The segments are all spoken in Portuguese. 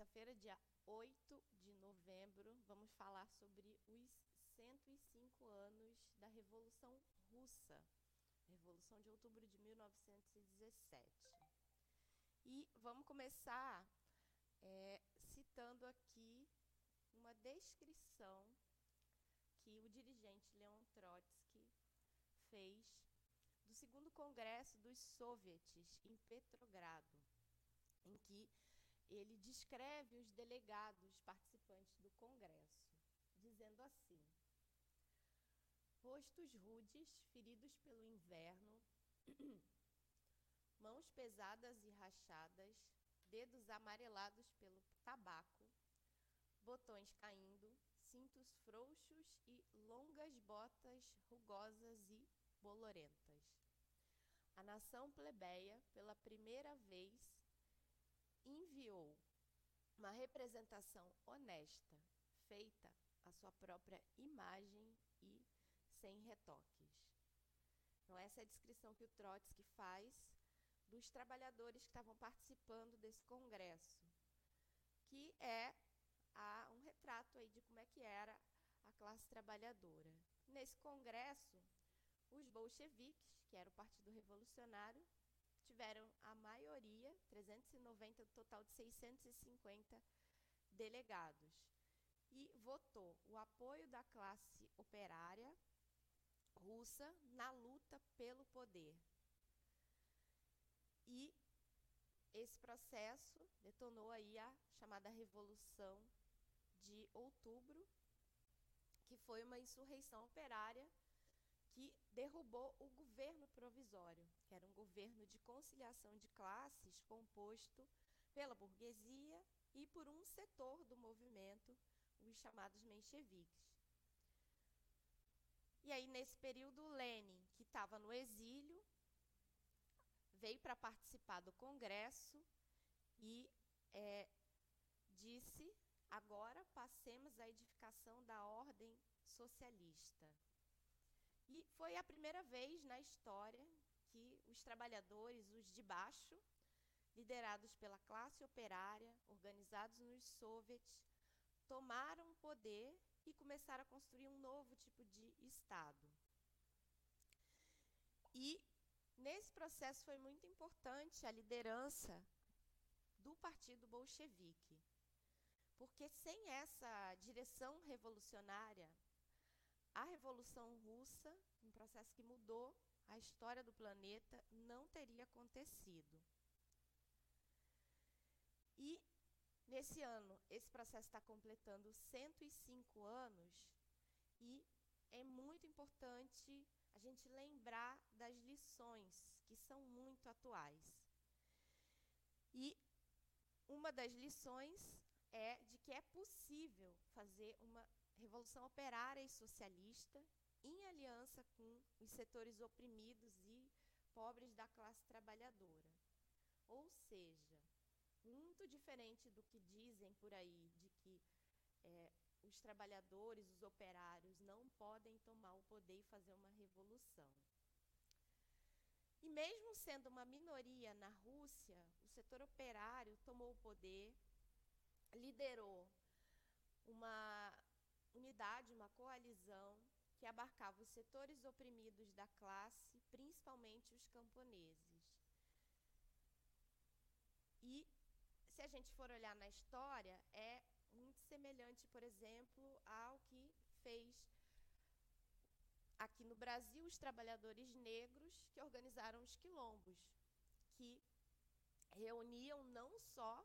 terça-feira, dia 8 de novembro, vamos falar sobre os 105 anos da Revolução Russa, Revolução de Outubro de 1917. E vamos começar é, citando aqui uma descrição que o dirigente Leon Trotsky fez do segundo congresso dos soviets em Petrogrado, em que ele descreve os delegados participantes do congresso, dizendo assim: Rostos rudes, feridos pelo inverno, mãos pesadas e rachadas, dedos amarelados pelo tabaco, botões caindo, cintos frouxos e longas botas rugosas e bolorentas. A nação plebeia, pela primeira vez, enviou uma representação honesta, feita à sua própria imagem e sem retoques. Então, essa é a descrição que o Trotsky faz dos trabalhadores que estavam participando desse congresso, que é a, um retrato aí de como é que era a classe trabalhadora. Nesse congresso, os bolcheviques, que era o Partido Revolucionário, tiveram a maioria, 390, total de 650 delegados, e votou o apoio da classe operária russa na luta pelo poder. E esse processo detonou aí a chamada Revolução de Outubro, que foi uma insurreição operária que derrubou o governo provisório, que era um governo de conciliação de classes composto pela burguesia e por um setor do movimento, os chamados mencheviques. E aí, nesse período, Lenin, que estava no exílio, veio para participar do Congresso e é, disse: agora passemos à edificação da ordem socialista. E foi a primeira vez na história que os trabalhadores, os de baixo, liderados pela classe operária, organizados nos soviets, tomaram poder e começaram a construir um novo tipo de Estado. E nesse processo foi muito importante a liderança do Partido Bolchevique, porque sem essa direção revolucionária, a Revolução Russa, um processo que mudou a história do planeta, não teria acontecido. E nesse ano, esse processo está completando 105 anos e é muito importante a gente lembrar das lições que são muito atuais. E uma das lições é de que é possível fazer uma revolução operária e socialista em aliança com os setores oprimidos e pobres da classe trabalhadora. Ou seja, muito diferente do que dizem por aí, de que é, os trabalhadores, os operários não podem tomar o poder e fazer uma revolução. E mesmo sendo uma minoria na Rússia, o setor operário tomou o poder, liderou uma unidade, uma coalizão que abarcava os setores oprimidos da classe, principalmente os camponeses. E se a gente for olhar na história, é muito semelhante, por exemplo, ao que fez aqui no Brasil os trabalhadores negros que organizaram os quilombos, que reuniam não só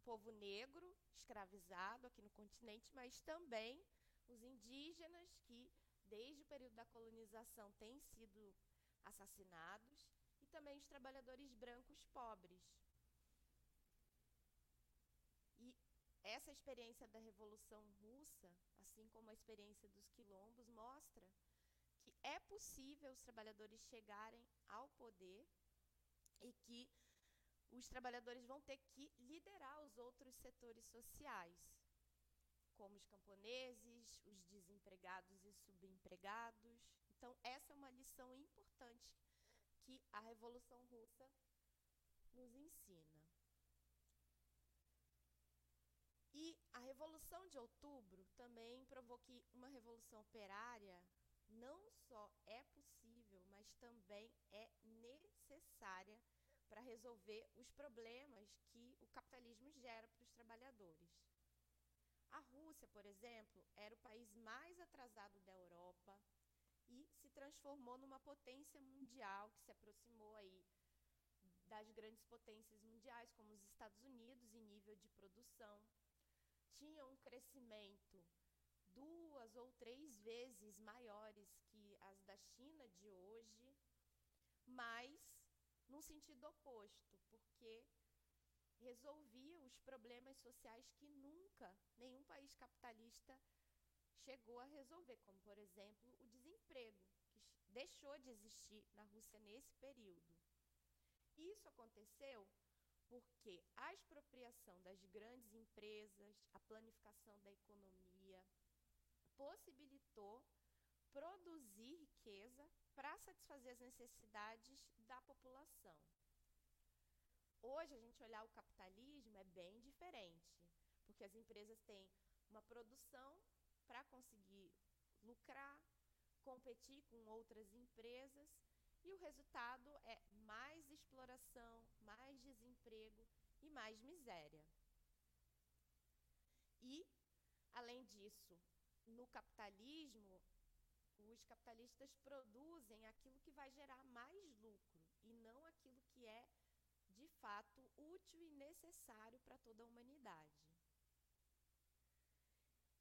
o povo negro escravizado aqui no continente, mas também os indígenas que desde o período da colonização, têm sido assassinados, e também os trabalhadores brancos pobres. E essa experiência da Revolução Russa, assim como a experiência dos quilombos, mostra que é possível os trabalhadores chegarem ao poder e que os trabalhadores vão ter que liderar os outros setores sociais, como os camponeses, os desempregados e subempregados. Então, essa é uma lição importante que a Revolução Russa nos ensina. E a Revolução de Outubro também provou que uma revolução operária não só é possível, mas também é necessária para resolver os problemas que o capitalismo gera para os trabalhadores. A Rússia, por exemplo, era o país mais atrasado da Europa e se transformou numa potência mundial que se aproximou aí das grandes potências mundiais, como os Estados Unidos, em nível de produção. Tinha um crescimento duas ou três vezes maiores que as da China de hoje, mas num sentido oposto, porque resolvia os problemas sociais que nunca nenhum país capitalista chegou a resolver, como, por exemplo, o desemprego, que deixou de existir na Rússia nesse período. Isso aconteceu porque a expropriação das grandes empresas, a planificação da economia, possibilitou produzir riqueza para satisfazer as necessidades da população. Hoje, a gente olhar o capitalismo é bem diferente, porque as empresas têm uma produção para conseguir lucrar, competir com outras empresas, e o resultado é mais exploração, mais desemprego e mais miséria. E, além disso, no capitalismo, os capitalistas produzem aquilo que vai gerar mais lucro e não aquilo que é de fato útil e necessário para toda a humanidade.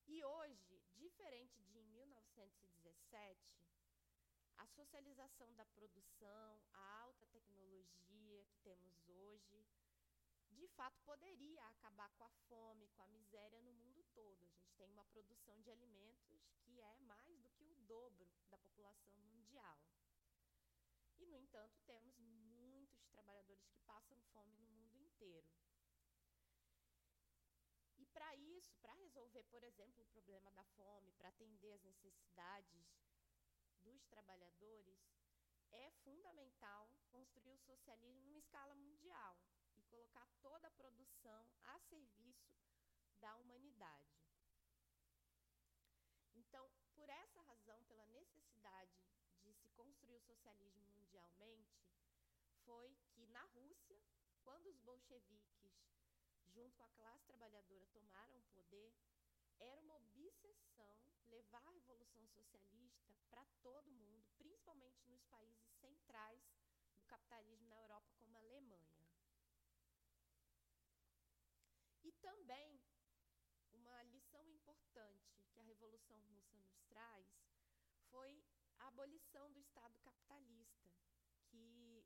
E hoje, diferente de em 1917, a socialização da produção, a alta tecnologia que temos hoje, de fato poderia acabar com a fome, com a miséria no mundo todo. A gente tem uma produção de alimentos que é mais do dobro da população mundial. E, no entanto, temos muitos trabalhadores que passam fome no mundo inteiro. E para isso, para resolver, por exemplo, o problema da fome, para atender as necessidades dos trabalhadores, é fundamental construir o socialismo numa escala mundial e colocar toda a produção a serviço da humanidade. Então, razão, pela necessidade de se construir o socialismo mundialmente, foi que na Rússia, quando os bolcheviques, junto com a classe trabalhadora, tomaram o poder, era uma obsessão levar a revolução socialista para todo mundo, principalmente nos países centrais do capitalismo na Europa, como a Alemanha. E também uma lição importante que a Revolução Russa nos traz foi a abolição do Estado capitalista, que,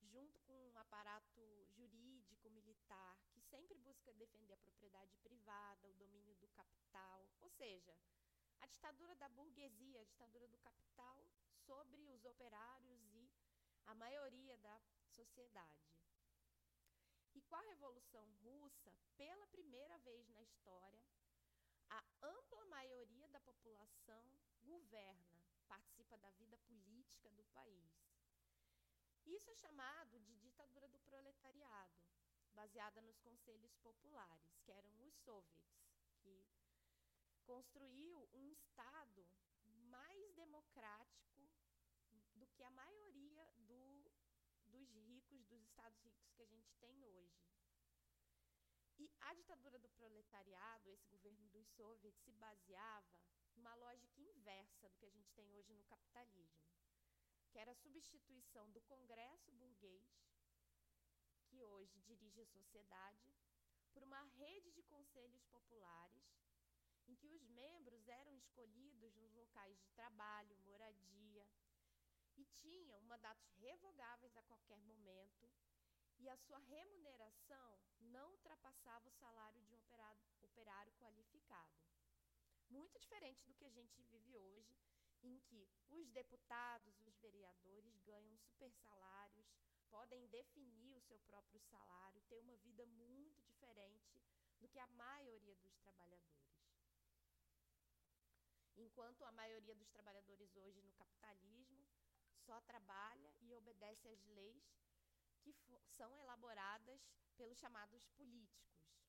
junto com um aparato jurídico, militar, que sempre busca defender a propriedade privada, o domínio do capital, ou seja, a ditadura da burguesia, a ditadura do capital sobre os operários e a maioria da sociedade. E com a Revolução Russa, pela primeira vez na história, a ampla maioria da população governa, participa da vida política do país. Isso é chamado de ditadura do proletariado, baseada nos conselhos populares, que eram os soviets, que construiu um Estado mais democrático do que a maioria do, dos ricos, dos estados ricos que a gente tem hoje. E a ditadura do proletariado, esse governo dos soviets, se baseava numa lógica inversa do que a gente tem hoje no capitalismo, que era a substituição do Congresso burguês, que hoje dirige a sociedade, por uma rede de conselhos populares, em que os membros eram escolhidos nos locais de trabalho, moradia, e tinham mandatos revogáveis a qualquer momento, e a sua remuneração não ultrapassava o salário de um operário qualificado. Muito diferente do que a gente vive hoje, em que os deputados, os vereadores ganham super salários, podem definir o seu próprio salário, ter uma vida muito diferente do que a maioria dos trabalhadores. Enquanto a maioria dos trabalhadores hoje no capitalismo só trabalha e obedece às leis que são elaboradas pelos chamados políticos.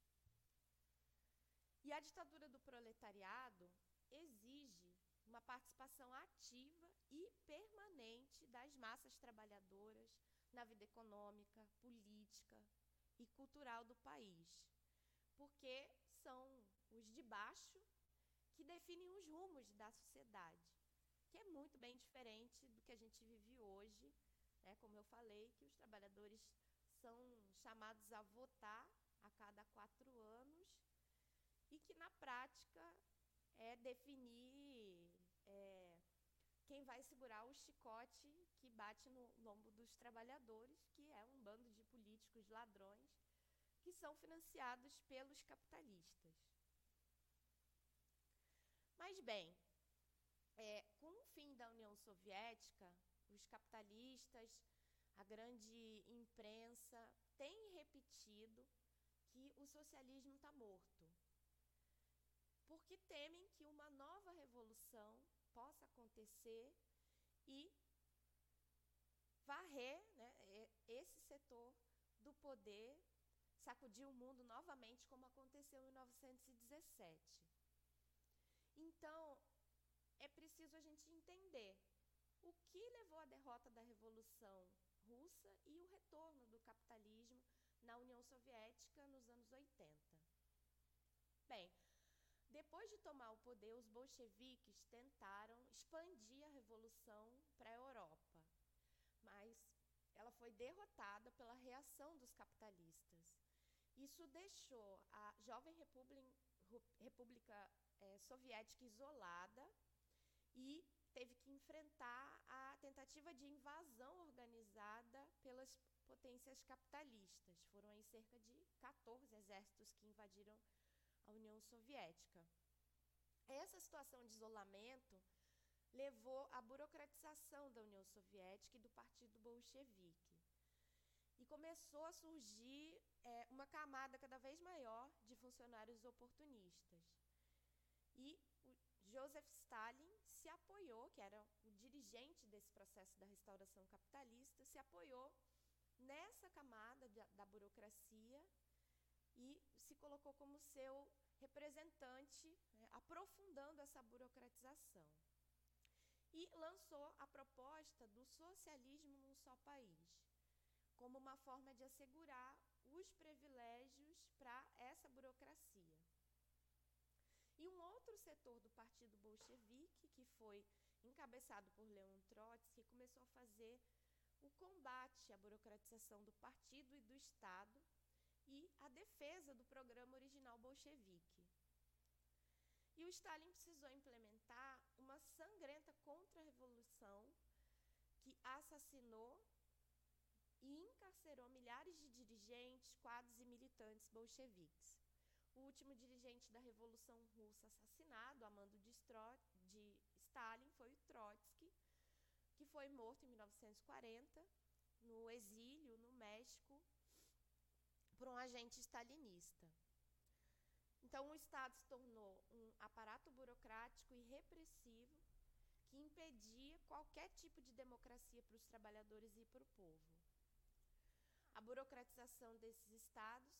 E a ditadura do proletariado exige uma participação ativa e permanente das massas trabalhadoras na vida econômica, política e cultural do país, porque são os de baixo que definem os rumos da sociedade, que é muito bem diferente do que a gente vive hoje, né? Como eu falei, que os trabalhadores são chamados a votar a cada quatro anos e que na prática é definir é, quem vai segurar o chicote que bate no lombo dos trabalhadores, que é um bando de políticos ladrões que são financiados pelos capitalistas. Mas bem, é, com o fim da União Soviética, os capitalistas, a grande imprensa têm repetido que o socialismo está morto, porque temem que uma nova revolução possa acontecer e varrer né, esse setor do poder, sacudir o mundo novamente, como aconteceu em 1917. Então, é preciso a gente entender o que levou à derrota da Revolução Russa e o retorno do capitalismo na União Soviética nos anos 80. Bem, depois de tomar o poder, os bolcheviques tentaram expandir a revolução para a Europa, mas ela foi derrotada pela reação dos capitalistas. Isso deixou a jovem República, é, Soviética isolada e teve que enfrentar a tentativa de invasão organizada pelas potências capitalistas. Foram aí cerca de 14 exércitos que invadiram a União Soviética. Essa situação de isolamento levou à burocratização da União Soviética e do Partido Bolchevique. E começou a surgir é, uma camada cada vez maior de funcionários oportunistas. E Joseph Stalin se apoiou, que era o dirigente desse processo da restauração capitalista, se apoiou nessa camada da burocracia e se colocou como seu representante, né, aprofundando essa burocratização. E lançou a proposta do socialismo num só país, como uma forma de assegurar os privilégios para essa burocracia. E um outro setor do Partido Bolchevique, que foi encabeçado por Leon Trotsky, começou a fazer o combate à burocratização do partido e do Estado e a defesa do programa original bolchevique. E o Stalin precisou implementar uma sangrenta contra-revolução que assassinou e encarcerou milhares de dirigentes, quadros e militantes bolcheviques. O último dirigente da Revolução Russa assassinado, a mando de, de Stalin, foi o Trotsky, que foi morto em 1940, no exílio, no México, por um agente stalinista. Então, o Estado se tornou um aparato burocrático e repressivo que impedia qualquer tipo de democracia para os trabalhadores e para o povo. A burocratização desses estados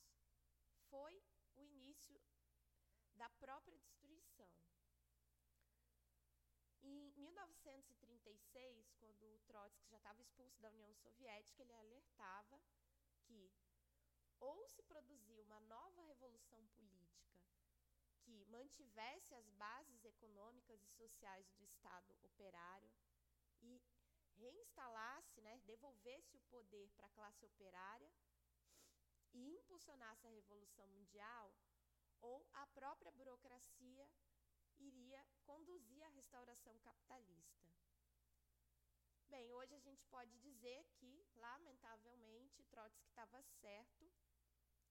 foi o início da própria destruição. Em 1936, quando o Trotsky já estava expulso da União Soviética, ele alertava que ou se produzia uma nova revolução política que mantivesse as bases econômicas e sociais do Estado operário e reinstalasse, né, devolvesse o poder para a classe operária e impulsionasse a revolução mundial, ou a própria burocracia iria conduzir a restauração capitalista. Bem, hoje a gente pode dizer que, lamentavelmente, Trotsky estava certo,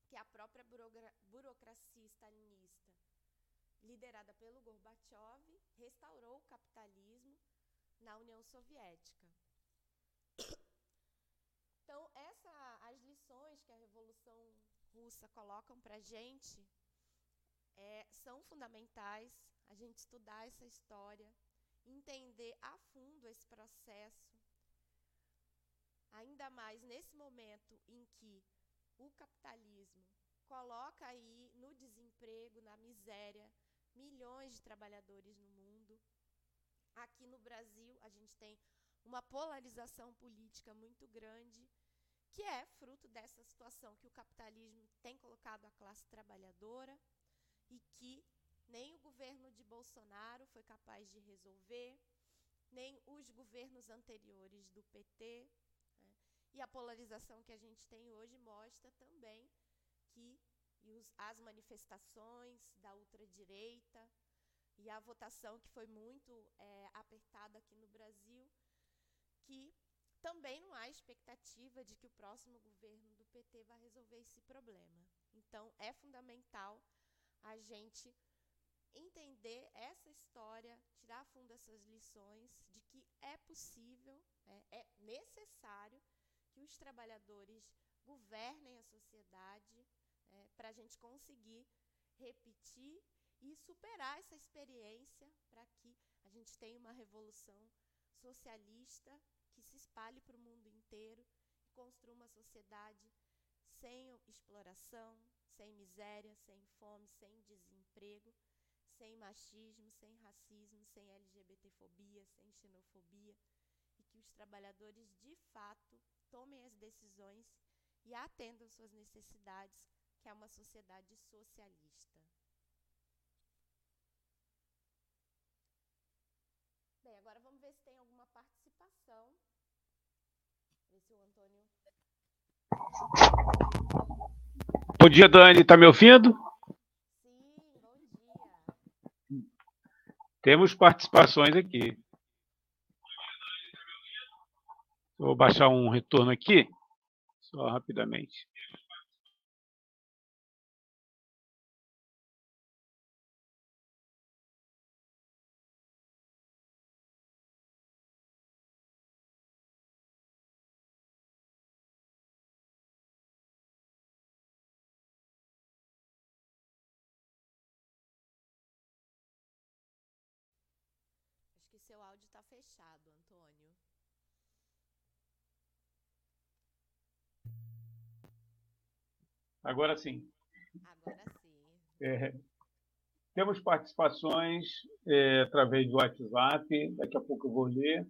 que a própria burocracia stalinista, liderada pelo Gorbachev, restaurou o capitalismo na União Soviética. Então, essa, as lições que a Revolução Russa colocam para a gente é, são fundamentais, a gente estudar essa história, entender a fundo esse processo, ainda mais nesse momento em que o capitalismo coloca aí no desemprego, na miséria, milhões de trabalhadores no mundo. Aqui no Brasil, a gente tem uma polarização política muito grande, que é fruto dessa situação que o capitalismo tem colocado a classe trabalhadora e que nem o governo de Bolsonaro foi capaz de resolver, nem os governos anteriores do PT. E a polarização que a gente tem hoje mostra também que os, as manifestações da ultradireita e a votação que foi muito é, apertada aqui no Brasil, que também não há expectativa de que o próximo governo do PT vá resolver esse problema. Então, é fundamental a gente entender essa história, tirar a fundo essas lições de que é possível, é, é necessário que os trabalhadores governem a sociedade é, para a gente conseguir repetir e superar essa experiência para que a gente tenha uma revolução socialista que se espalhe para o mundo inteiro e construa uma sociedade sem exploração, sem miséria, sem fome, sem desemprego, sem machismo, sem racismo, sem LGBTfobia, sem xenofobia, e que os trabalhadores de fato tomem as decisões e atendam suas necessidades, que é uma sociedade socialista. Bem, agora vamos ver se tem alguma participação. Ver se o Antônio. Bom dia, Dani. Está me ouvindo? Sim, bom dia. Temos participações aqui. Vou baixar um retorno aqui, só rapidamente. Agora sim. Agora sim. É, temos participações é, através do WhatsApp, daqui a pouco eu vou ler,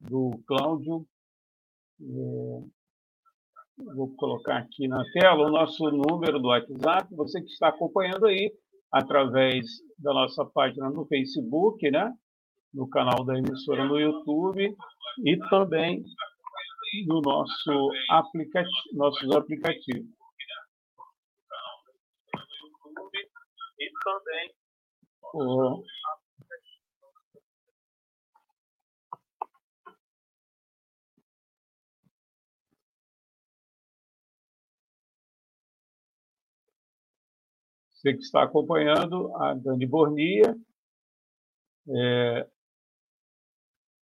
do Cláudio. É, vou colocar aqui na tela o nosso número do WhatsApp. Você que está acompanhando aí através da nossa página no Facebook, né? no canal da emissora no YouTube e também no nosso aplicativo, nossos aplicativos. E também o Você que está acompanhando a Dani Bornia, é,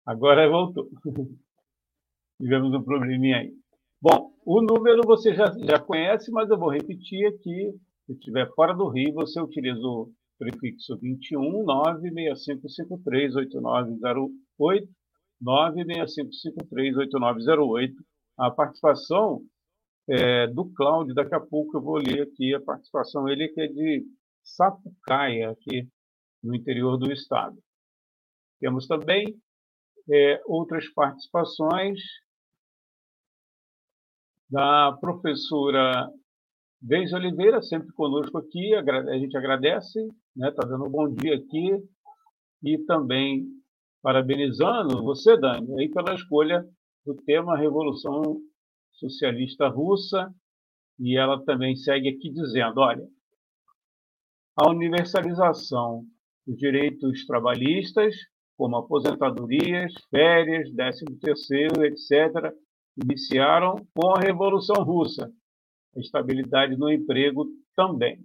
Agora voltou. Tivemos um probleminha aí. Bom, o número você já, já conhece, mas eu vou repetir aqui. Se estiver fora do Rio, você utiliza o prefixo 21 96553 8908 96553 8908. A participação é, do Cláudio, daqui a pouco eu vou ler aqui a participação, ele que é de Sapucaia, aqui no interior do estado. Temos também é, outras participações da professora Deise Oliveira, sempre conosco aqui, a gente agradece, está né, tá dando um bom dia aqui, e também parabenizando você, Dani, aí pela escolha do tema Revolução Socialista Russa, e ela também segue aqui dizendo, olha, a universalização os direitos trabalhistas, como aposentadorias, férias, 13 terceiro, etc., iniciaram com a Revolução Russa. A estabilidade no emprego também.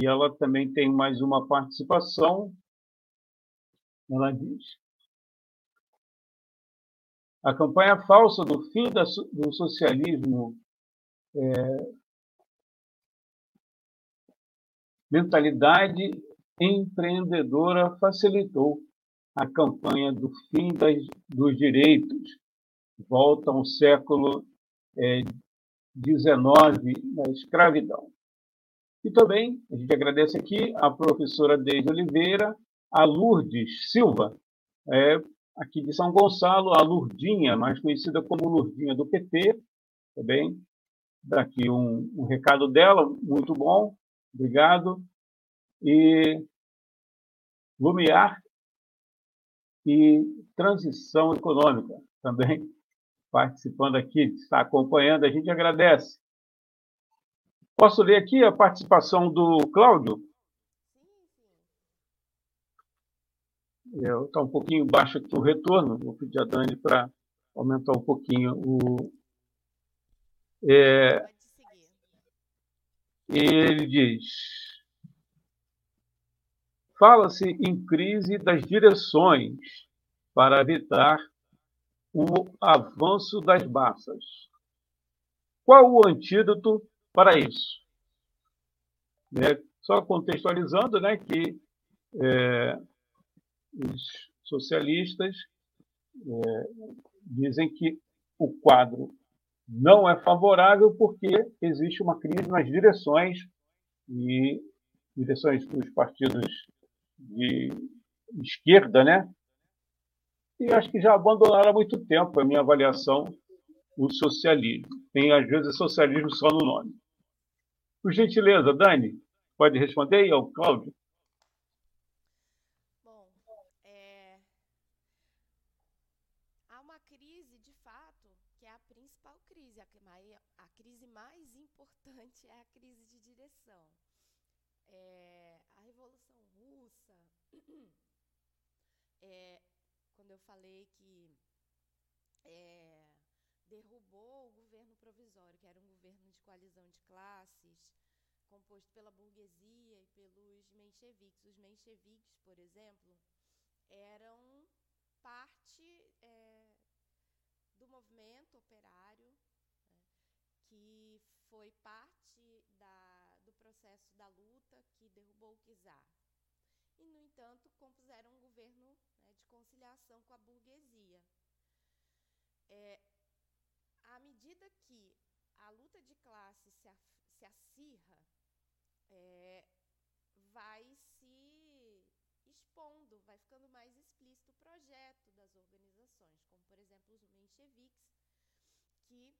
E ela também tem mais uma participação. Ela diz: a campanha falsa do fim do socialismo é, mentalidade empreendedora facilitou a campanha do fim das, dos direitos. Volta ao século XIX, da escravidão. E também a gente agradece aqui a professora Deise Oliveira, a Lourdes Silva, é, aqui de São Gonçalo, a Lurdinha, mais conhecida como Lurdinha do PT, também. Daqui um, um recado dela, muito bom, obrigado. E Lumiar e Transição Econômica, também participando aqui, está acompanhando, a gente agradece. Posso ler aqui a participação do Cláudio? Está um pouquinho baixo aqui o retorno, vou pedir a Dani para aumentar um pouquinho o. É, ele diz: fala-se em crise das direções para evitar o avanço das massas. Qual o antídoto para isso? É, só contextualizando né, que é, os socialistas é, dizem que o quadro não é favorável porque existe uma crise nas direções e direções dos partidos de esquerda, né? E acho que já abandonaram há muito tempo, a minha avaliação, o socialismo. Tem, às vezes, socialismo só no nome. Por gentileza, Dani, pode responder aí ao Cláudio? Bom, é... há uma crise, de fato, que é a principal crise. A crise mais importante é a crise de direção. É... A Revolução Russa é, quando eu falei que é, derrubou o governo provisório, que era um governo de coalizão de classes, composto pela burguesia e pelos mencheviques. Os mencheviques, por exemplo, eram parte é, do movimento operário, né, que foi parte da, do processo da luta que derrubou o czar e, no entanto, compuseram um governo de conciliação com a burguesia. É, à medida que a luta de classe se, se acirra, é, vai se expondo, vai ficando mais explícito o projeto das organizações, como, por exemplo, os mencheviques, que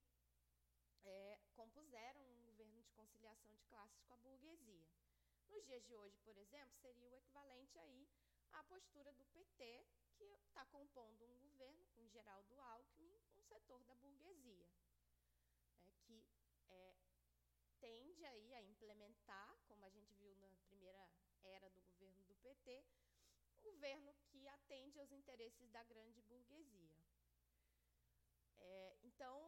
é, compuseram um governo de conciliação de classes com a burguesia. Nos dias de hoje, por exemplo, seria o equivalente aí à postura do PT, que está compondo um governo com Geraldo Alckmin, um setor da burguesia, é, que é, tende aí a implementar, como a gente viu na primeira era do governo do PT, um governo que atende aos interesses da grande burguesia. É, então,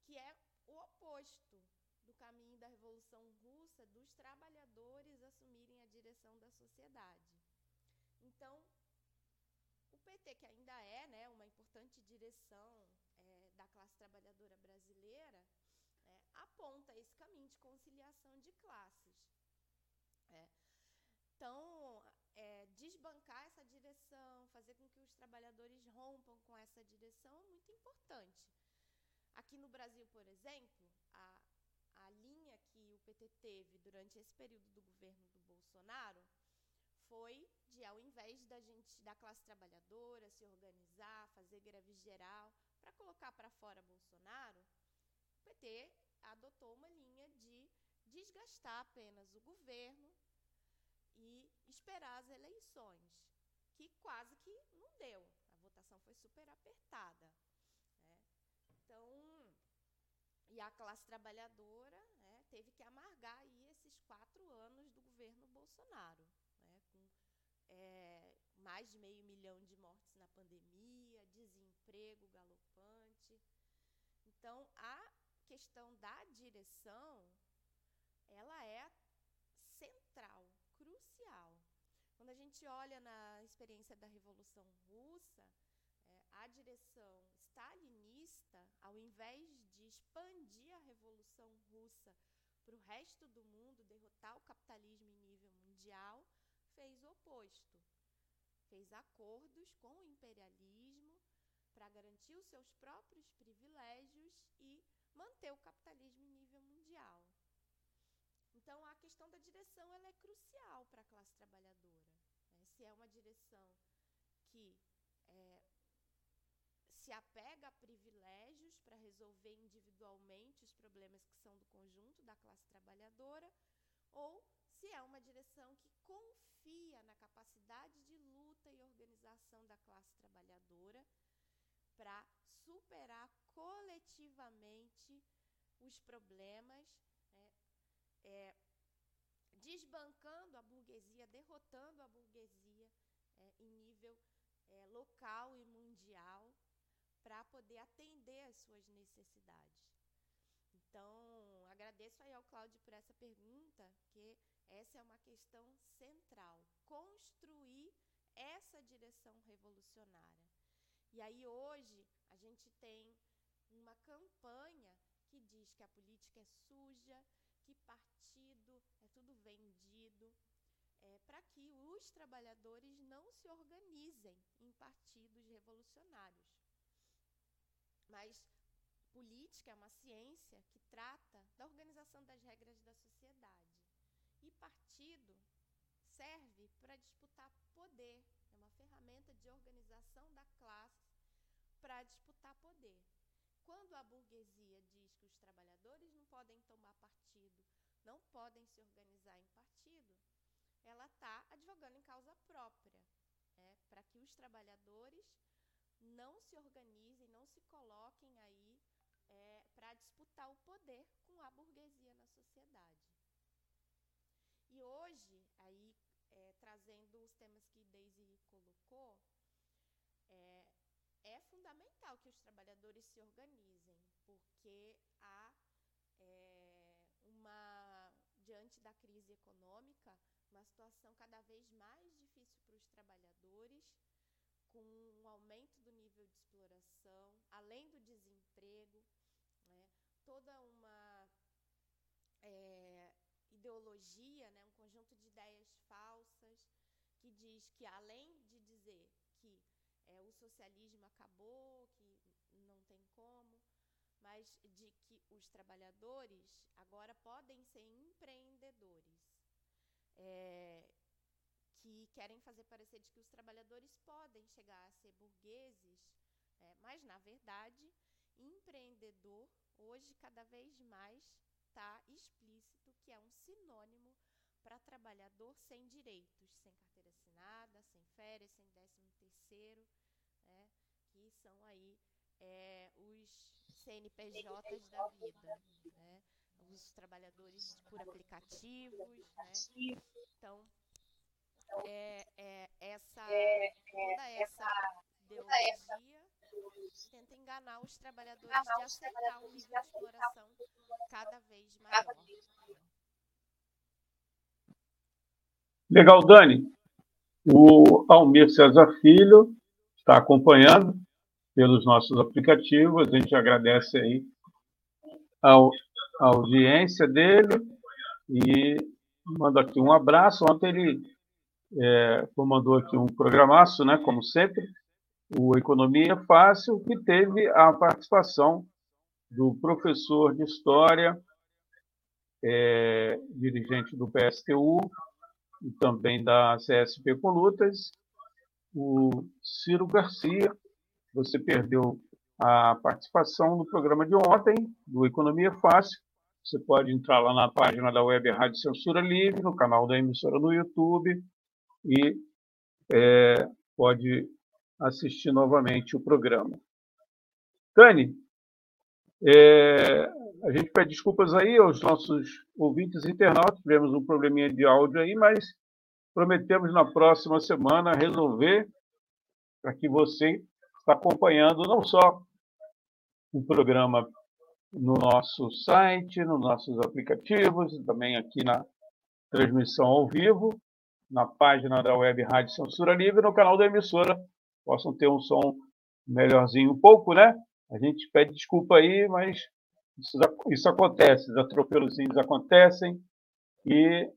que é o oposto do caminho da Revolução Russa dos trabalhadores assumirem a direção da sociedade. Então, o PT, que ainda é né, uma importante direção é, da classe trabalhadora brasileira, é, aponta esse caminho de conciliação de classes. É. Então, é, desbancar essa direção, fazer com que os trabalhadores rompam com essa direção é muito importante. Aqui no Brasil, por exemplo, a, a linha que o PT teve durante esse período do governo do Bolsonaro foi de, ao invés da gente, da classe trabalhadora, se organizar, fazer greve geral, para colocar para fora Bolsonaro, o PT adotou uma linha de desgastar apenas o governo e esperar as eleições, que quase que não deu. A votação foi super apertada. Né? Então, e a classe trabalhadora né, teve que amargar aí esses quatro anos do governo Bolsonaro, é, mais de meio milhão de mortes na pandemia, desemprego galopante. Então, a questão da direção, ela é central, crucial. Quando a gente olha na experiência da Revolução Russa, é, a direção stalinista, ao invés de expandir a Revolução Russa para o resto do mundo, derrotar o capitalismo em nível mundial, fez o oposto. Fez acordos com o imperialismo para garantir os seus próprios privilégios e manter o capitalismo em nível mundial. Então, a questão da direção ela é crucial para a classe trabalhadora. Né? Se é uma direção que é, se apega a privilégios para resolver individualmente os problemas que são do conjunto da classe trabalhadora, ou se é uma direção que confia na capacidade de luta e organização da classe trabalhadora para superar coletivamente os problemas, né, é, desbancando a burguesia, derrotando a burguesia é, em nível é, local e mundial para poder atender às suas necessidades. Então, agradeço aí ao Cláudio por essa pergunta, que essa é uma questão central. Construir essa direção revolucionária. E aí hoje a gente tem uma campanha que diz que a política é suja, que partido é tudo vendido, é, para que os trabalhadores não se organizem em partidos revolucionários. Mas política é uma ciência que trata da organização das regras da sociedade. E partido serve para disputar poder, é uma ferramenta de organização da classe para disputar poder. Quando a burguesia diz que os trabalhadores não podem tomar partido, não podem se organizar em partido, ela está advogando em causa própria, né, para que os trabalhadores não se organizem, não se coloquem aí é, para disputar o poder com a burguesia na sociedade. E hoje, aí é, trazendo os temas que Daisy colocou, é, é fundamental que os trabalhadores se organizem, porque há é, uma, diante da crise econômica, uma situação cada vez mais difícil para os trabalhadores, com um aumento do nível de exploração, além do desemprego, né, toda uma é, ideologia, né, um conjunto de ideias falsas que diz que além de dizer que é, o socialismo acabou, que não tem como, mas de que os trabalhadores agora podem ser empreendedores. É, que querem fazer parecer de que os trabalhadores podem chegar a ser burgueses, é, mas na verdade, empreendedor hoje cada vez mais está explícito que é um sinônimo para trabalhador sem direitos, sem carteira assinada, sem férias, sem décimo terceiro, né, que são aí é, os CNPJs da vida, né, os trabalhadores por aplicativos, né, então é, é, essa, toda essa ideologia tenta enganar os trabalhadores de aceitar um nível de exploração cada vez maior. Legal, Dani. O Almir César Filho está acompanhando pelos nossos aplicativos. A gente agradece aí a, a audiência dele e manda aqui um abraço. Ontem ele é, comandou aqui um programaço, né, como sempre, o Economia Fácil, que teve a participação do professor de História, é, dirigente do PSTU e também da CSP Colutas, o Ciro Garcia. Você perdeu a participação no programa de ontem, do Economia Fácil. Você pode entrar lá na página da Web Rádio Censura Livre, no canal da emissora no YouTube, e é, pode assistir novamente o programa. Tani, é, a gente pede desculpas aí aos nossos ouvintes internautas, tivemos um probleminha de áudio aí, mas prometemos na próxima semana resolver para que você está acompanhando não só o programa no nosso site, nos nossos aplicativos, também aqui na transmissão ao vivo, na página da Web Rádio Censura Livre, no canal da emissora, possam ter um som melhorzinho um pouco, né? A gente pede desculpa aí, mas isso, isso acontece, os atropelozinhos acontecem e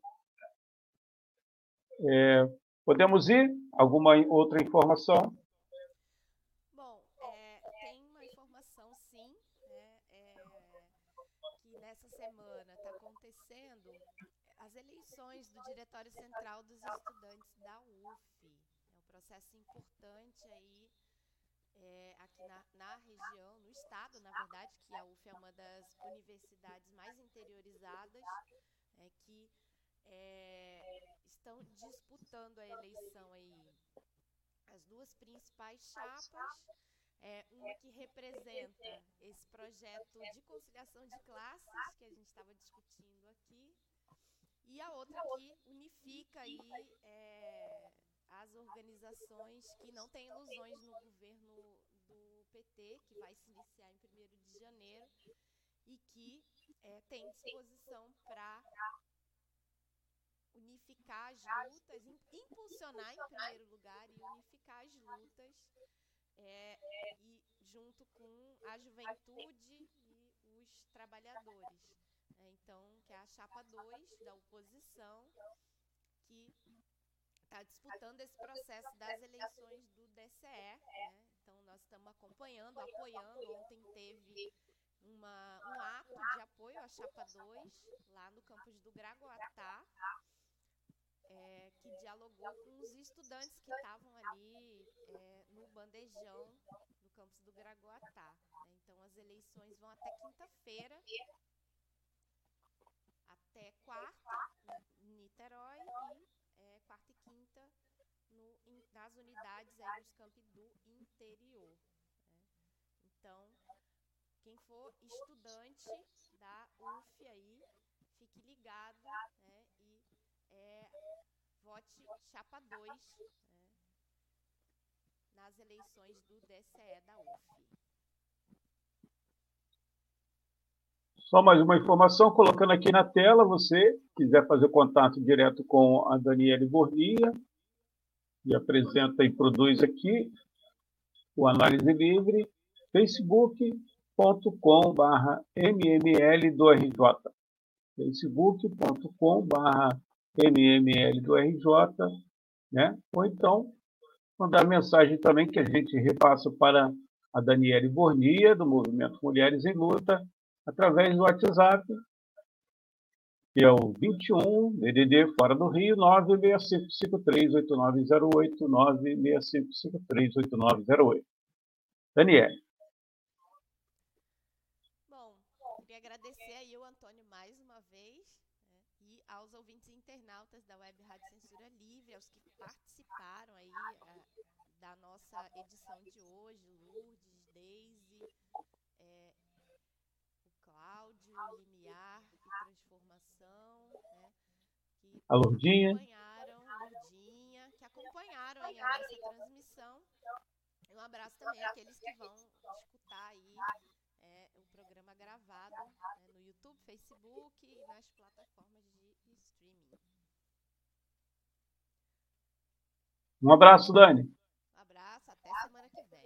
é, podemos ir? Alguma outra informação? Bom, é, tem uma informação sim, né, é, nessa semana está acontecendo as eleições do Diretório Central dos Estudantes da UF. Processo importante aí é, aqui na, na, região, no estado, na verdade, que a UF é uma das universidades mais interiorizadas, é, que é, estão disputando a eleição aí. As duas principais chapas, é, uma que representa esse projeto de conciliação de classes que a gente estava discutindo aqui, e a outra que unifica aí é, as organizações que não têm ilusões no governo do PT, que vai se iniciar em 1 de janeiro, e que é, tem disposição para unificar as lutas, impulsionar em primeiro lugar e unificar as lutas, é, e junto com a juventude e os trabalhadores. É, então, que é a chapa 2 da oposição, que está disputando esse processo das eleições do DCE. Né? Então, nós estamos acompanhando, apoiando. Ontem teve uma, um ato de apoio à Chapa 2, lá no campus do Gragoatá, é, que dialogou com os estudantes que estavam ali é, no bandejão do campus do Gragoatá. Né? Então, as eleições vão até quinta-feira, até quarta, em Niterói, e é, quarta e quinta no, in, nas unidades aí nos campos do interior. Né? Então, quem for estudante da UF aí, fique ligado né? e é, vote chapa 2 né? nas eleições do DCE da UF. Só mais uma informação, colocando aqui na tela, você quiser fazer contato direto com a Daniele Bornia, e apresenta e produz aqui o Análise Livre, facebook.com.br mml do RJ. facebook.com.br mml do RJ, né? Ou então mandar mensagem também que a gente repassa para a Daniele Bornia, do Movimento Mulheres em Luta, através do WhatsApp, que é o 21 DDD fora do Rio 965538908 965538908. Daniel. Bom, queria agradecer aí o Antônio mais uma vez né, e aos ouvintes internautas da Web Rádio Censura Livre, aos que participaram aí a, da nossa edição de hoje, Lourdes, Deise, Cláudio, Limiar e Transformação, né, que a Lourdinha. acompanharam, Lourdinha, que acompanharam aí a nossa transmissão. E um abraço também àqueles que vão escutar aí é, o programa gravado né, no YouTube, Facebook e nas plataformas de streaming. Um abraço, Dani. Um abraço, até semana que vem.